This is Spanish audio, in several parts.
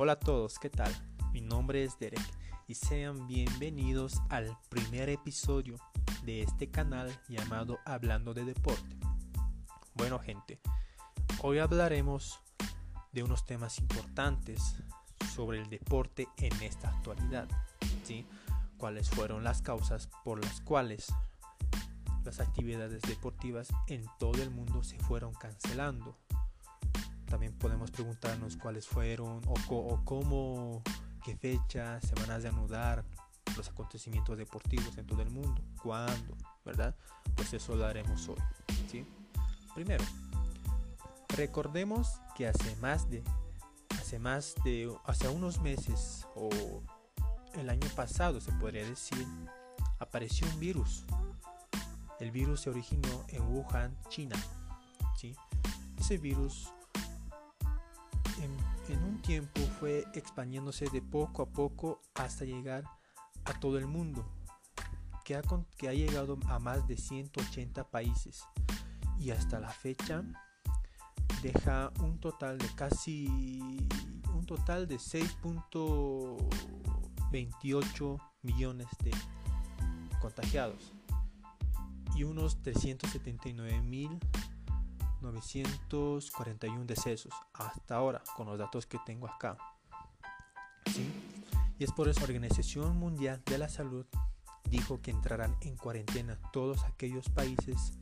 Hola a todos, ¿qué tal? Mi nombre es Derek y sean bienvenidos al primer episodio de este canal llamado Hablando de Deporte. Bueno gente, hoy hablaremos de unos temas importantes sobre el deporte en esta actualidad, ¿sí? ¿Cuáles fueron las causas por las cuales las actividades deportivas en todo el mundo se fueron cancelando? También podemos preguntarnos cuáles fueron o, cómo, qué fechas se van a reanudar los acontecimientos deportivos en todo el mundo, cuándo, ¿verdad? Pues eso lo haremos hoy, ¿sí? Primero, recordemos que hace más de hace más de hace unos meses o el año pasado se podría decir apareció un virus. El virus se originó en Wuhan, China. ¿sí? Ese virus tiempo fue expandiéndose de poco a poco hasta llegar a todo el mundo, que ha, que ha llegado a más de 180 países. Y hasta la fecha deja un total de casi un total de 6.28 millones de contagiados y unos 379 mil 941 decesos hasta ahora con los datos que tengo acá. Y es por eso la Organización Mundial de la Salud dijo que entrarán en cuarentena todos aquellos países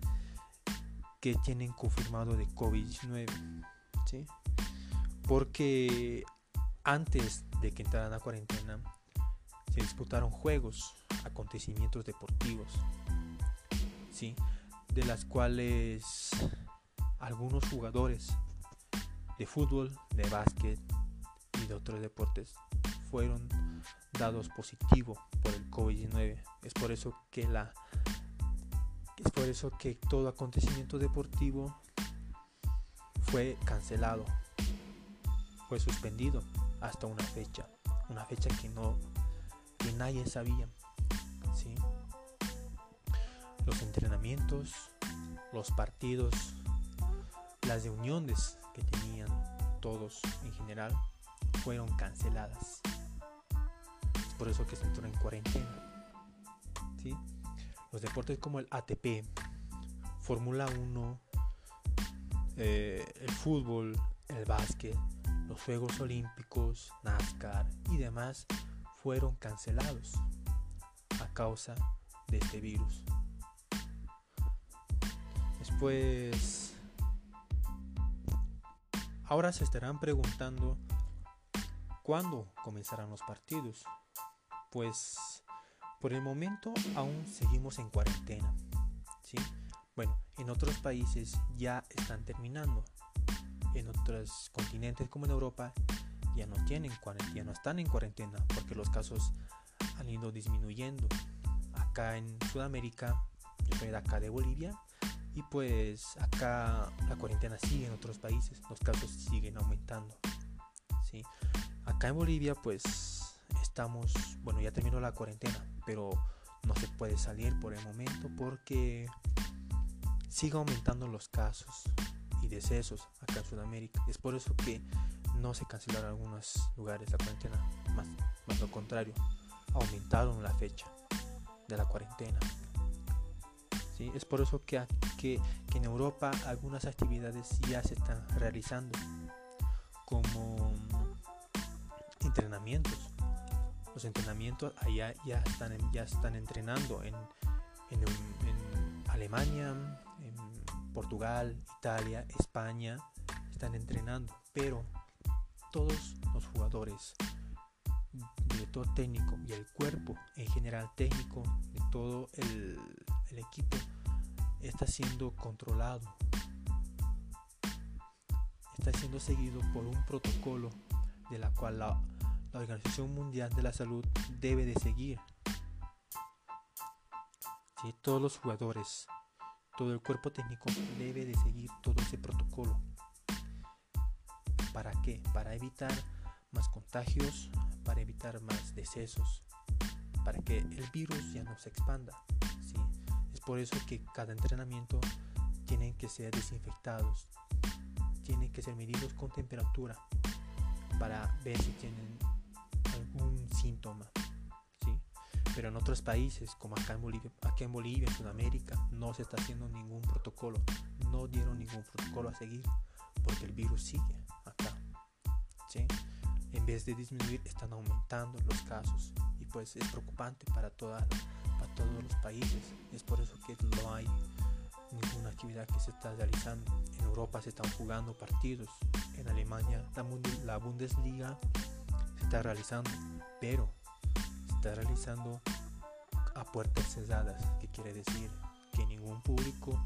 que tienen confirmado de COVID-19. Porque antes de que entraran a cuarentena se disputaron juegos, acontecimientos deportivos, ¿sí? de las cuales algunos jugadores de fútbol, de básquet y de otros deportes fueron dados positivo por el COVID-19. Es por eso que la es por eso que todo acontecimiento deportivo fue cancelado, fue suspendido hasta una fecha, una fecha que no que nadie sabía. ¿sí? Los entrenamientos, los partidos las reuniones que tenían todos en general fueron canceladas. Es por eso que se entró en cuarentena. ¿sí? Los deportes como el ATP, Fórmula 1, eh, el fútbol, el básquet, los Juegos Olímpicos, NASCAR y demás fueron cancelados a causa de este virus. Después Ahora se estarán preguntando cuándo comenzarán los partidos. Pues por el momento aún seguimos en cuarentena. ¿sí? Bueno, en otros países ya están terminando. En otros continentes como en Europa ya no tienen cuarentena, no están en cuarentena porque los casos han ido disminuyendo. Acá en Sudamérica, yo soy de acá de Bolivia, y pues acá la cuarentena sigue en otros países, los casos siguen aumentando. ¿sí? Acá en Bolivia pues estamos, bueno ya terminó la cuarentena, pero no se puede salir por el momento porque sigue aumentando los casos y decesos acá en Sudamérica. Es por eso que no se cancelaron algunos lugares la cuarentena, más, más lo contrario, aumentaron la fecha de la cuarentena. Es por eso que, que, en Europa algunas actividades ya se están realizando, como entrenamientos. Los entrenamientos allá ya están, ya están entrenando en, en Alemania, en Portugal, Italia, España, están entrenando, pero todos los jugadores, director técnico y el cuerpo en general técnico de todo el, el equipo está siendo controlado, está siendo seguido por un protocolo de la cual la, Organización Mundial de la Salud debe de seguir. Si todos los jugadores, todo el cuerpo técnico debe de seguir todo ese protocolo. ¿Para qué? Para evitar más contagios, para evitar más decesos, para que el virus ya no se expanda por eso que cada entrenamiento tienen que ser desinfectados, tienen que ser medidos con temperatura para ver si tienen algún síntoma. ¿sí? Pero en otros países, como acá en, Bolivia, aquí en Bolivia, en Sudamérica, no se está haciendo ningún protocolo. No dieron ningún protocolo a seguir porque el virus sigue acá. ¿sí? En vez de disminuir, están aumentando los casos y pues es preocupante para, toda, para todos los países. Es por eso que no hay ninguna actividad que se está realizando. En Europa se están jugando partidos. En Alemania la, Bundesliga se está realizando, pero se está realizando a puertas cerradas, que quiere decir que ningún público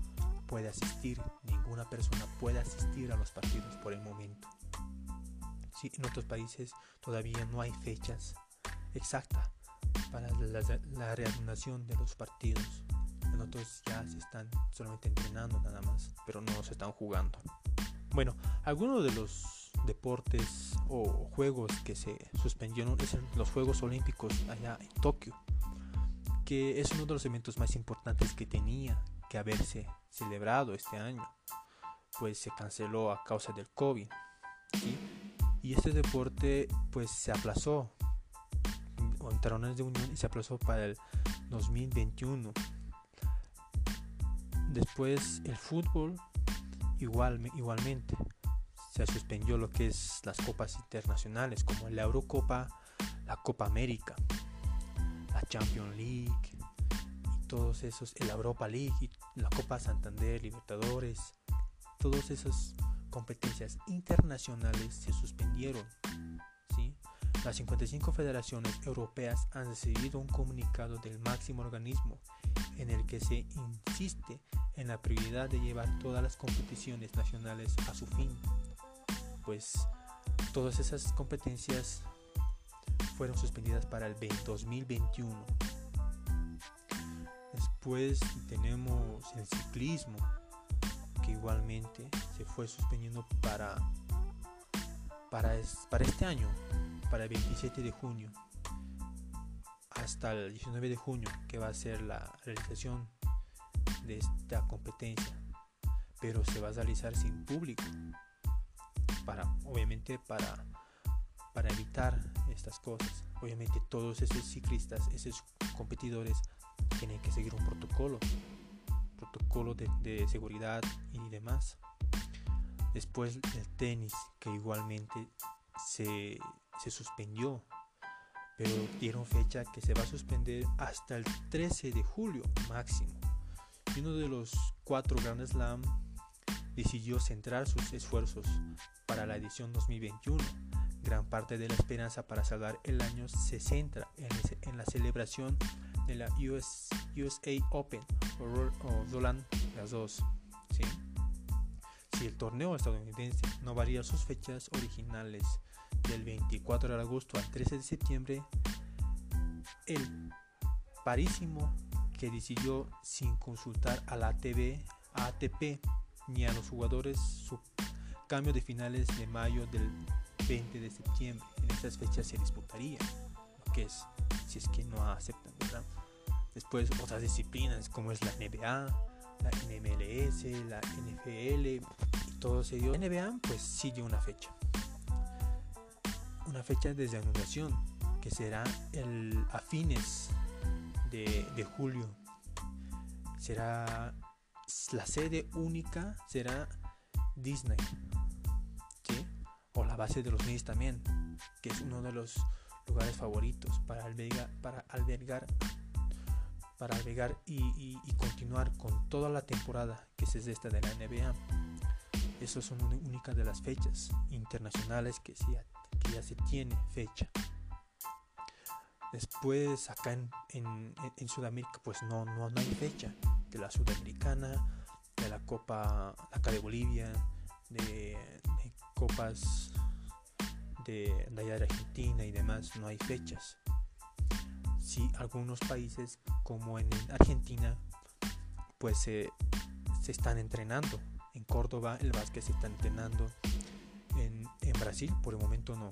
puede asistir, ninguna persona puede asistir a los partidos por el momento. Sí, en otros países todavía no hay fechas exactas para la, la reanudación de los partidos. En otros ya se están solamente entrenando nada más, pero no se están jugando. Bueno, algunos de los deportes o juegos que se suspendieron es los Juegos Olímpicos allá en Tokio, que es uno de los eventos más importantes que tenía que haberse celebrado este año, pues se canceló a causa del COVID. Y este deporte pues se aplazó, de unión y se aplazó para el 2021. Después el fútbol igual, igualmente se suspendió lo que es las copas internacionales como la Eurocopa, la Copa América, la Champions League y todos esos, la Europa League y la Copa Santander, Libertadores, todas esas competencias internacionales se suspendieron. Las 55 federaciones europeas han recibido un comunicado del máximo organismo en el que se insiste en la prioridad de llevar todas las competiciones nacionales a su fin, pues todas esas competencias fueron suspendidas para el 2021. Después tenemos el ciclismo, que igualmente se fue suspendiendo para, para, para este año, para el 27 de junio, hasta el 19 de junio, que va a ser la realización de esta competencia, pero se va a realizar sin público, para, obviamente para, para evitar estas cosas. Obviamente todos esos ciclistas, esos competidores tienen que seguir un protocolo, protocolo de, de seguridad y demás. Después el tenis, que igualmente se, se suspendió pero dieron fecha que se va a suspender hasta el 13 de julio máximo y uno de los cuatro Grand Slam decidió centrar sus esfuerzos para la edición 2021. Gran parte de la esperanza para salvar el año se centra en, la celebración de la USA Open o, Roland las dos. Si el torneo estadounidense no varía sus fechas originales del 24 de agosto al 13 de septiembre, el parísimo que decidió sin consultar a la ATP ni a los jugadores su cambio de finales de mayo del 20 de septiembre. En esas fechas se disputaría, que es, si es que no aceptan. Después otras disciplinas como es la NBA, la NMLS, la NFL y todo dio. La NBA pues sigue una fecha. Una fecha de reanudación que será el, a fines de, julio. Será la sede única será Disney. O la base de los Niños también, que es uno de los lugares favoritos para albergar, para albergar, para albergar y, continuar con toda la temporada que es esta de la NBA. Esas son una única de las fechas internacionales que, que ya se tiene fecha. Después acá en, en, Sudamérica pues no, no, hay fecha de la Sudamericana, de la Copa acá de Bolivia, de, copas de, de, allá de Argentina y demás, no hay fechas. Sí, algunos países como en Argentina pues se, se están entrenando. En Córdoba el básquet se está entrenando. En, en Brasil por el momento no.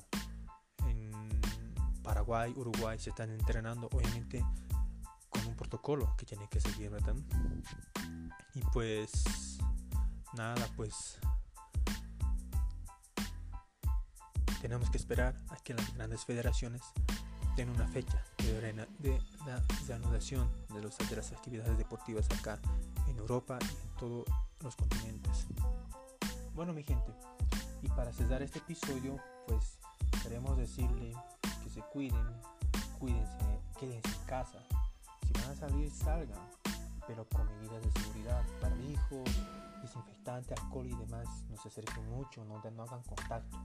Paraguay, Uruguay se están entrenando, obviamente con un protocolo que tiene que seguir, ¿verdad? Y pues nada, pues tenemos que esperar a que las grandes federaciones den una fecha de, de la reanudación de, de las actividades deportivas acá en Europa y en todos los continentes. Bueno mi gente, y para cerrar este episodio, pues queremos decirle que se cuiden, cuídense, quédense en casa. Si van a salir, salgan, pero con medidas de seguridad, barbijos, desinfectante, alcohol y demás. No se acerquen mucho, no, no hagan contacto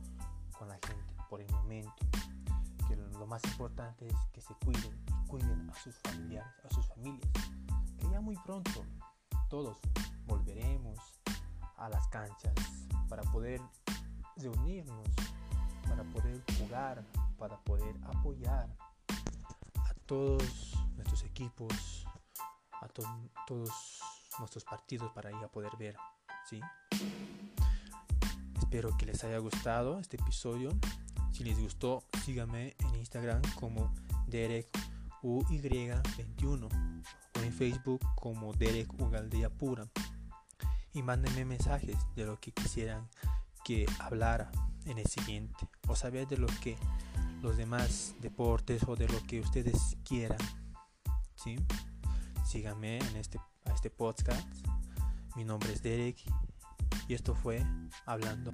con la gente por el momento. Que lo más importante es que se cuiden y cuiden a sus familiares, a sus familias. Que ya muy pronto todos volveremos a las canchas para poder reunirnos, para poder jugar, para poder apoyar a todos nuestros equipos, a todos nuestros partidos para ir a poder ver. ¿sí? Espero que les haya gustado este episodio. Si les gustó, síganme en Instagram como Derek UY21 o en Facebook como Derek Ugaldea Pura. Y mándenme mensajes de lo que quisieran que hablara en el siguiente o saber de lo que los demás deportes o de lo que ustedes quieran. ¿sí? Síganme en este, a este podcast. Mi nombre es Derek y esto fue Hablando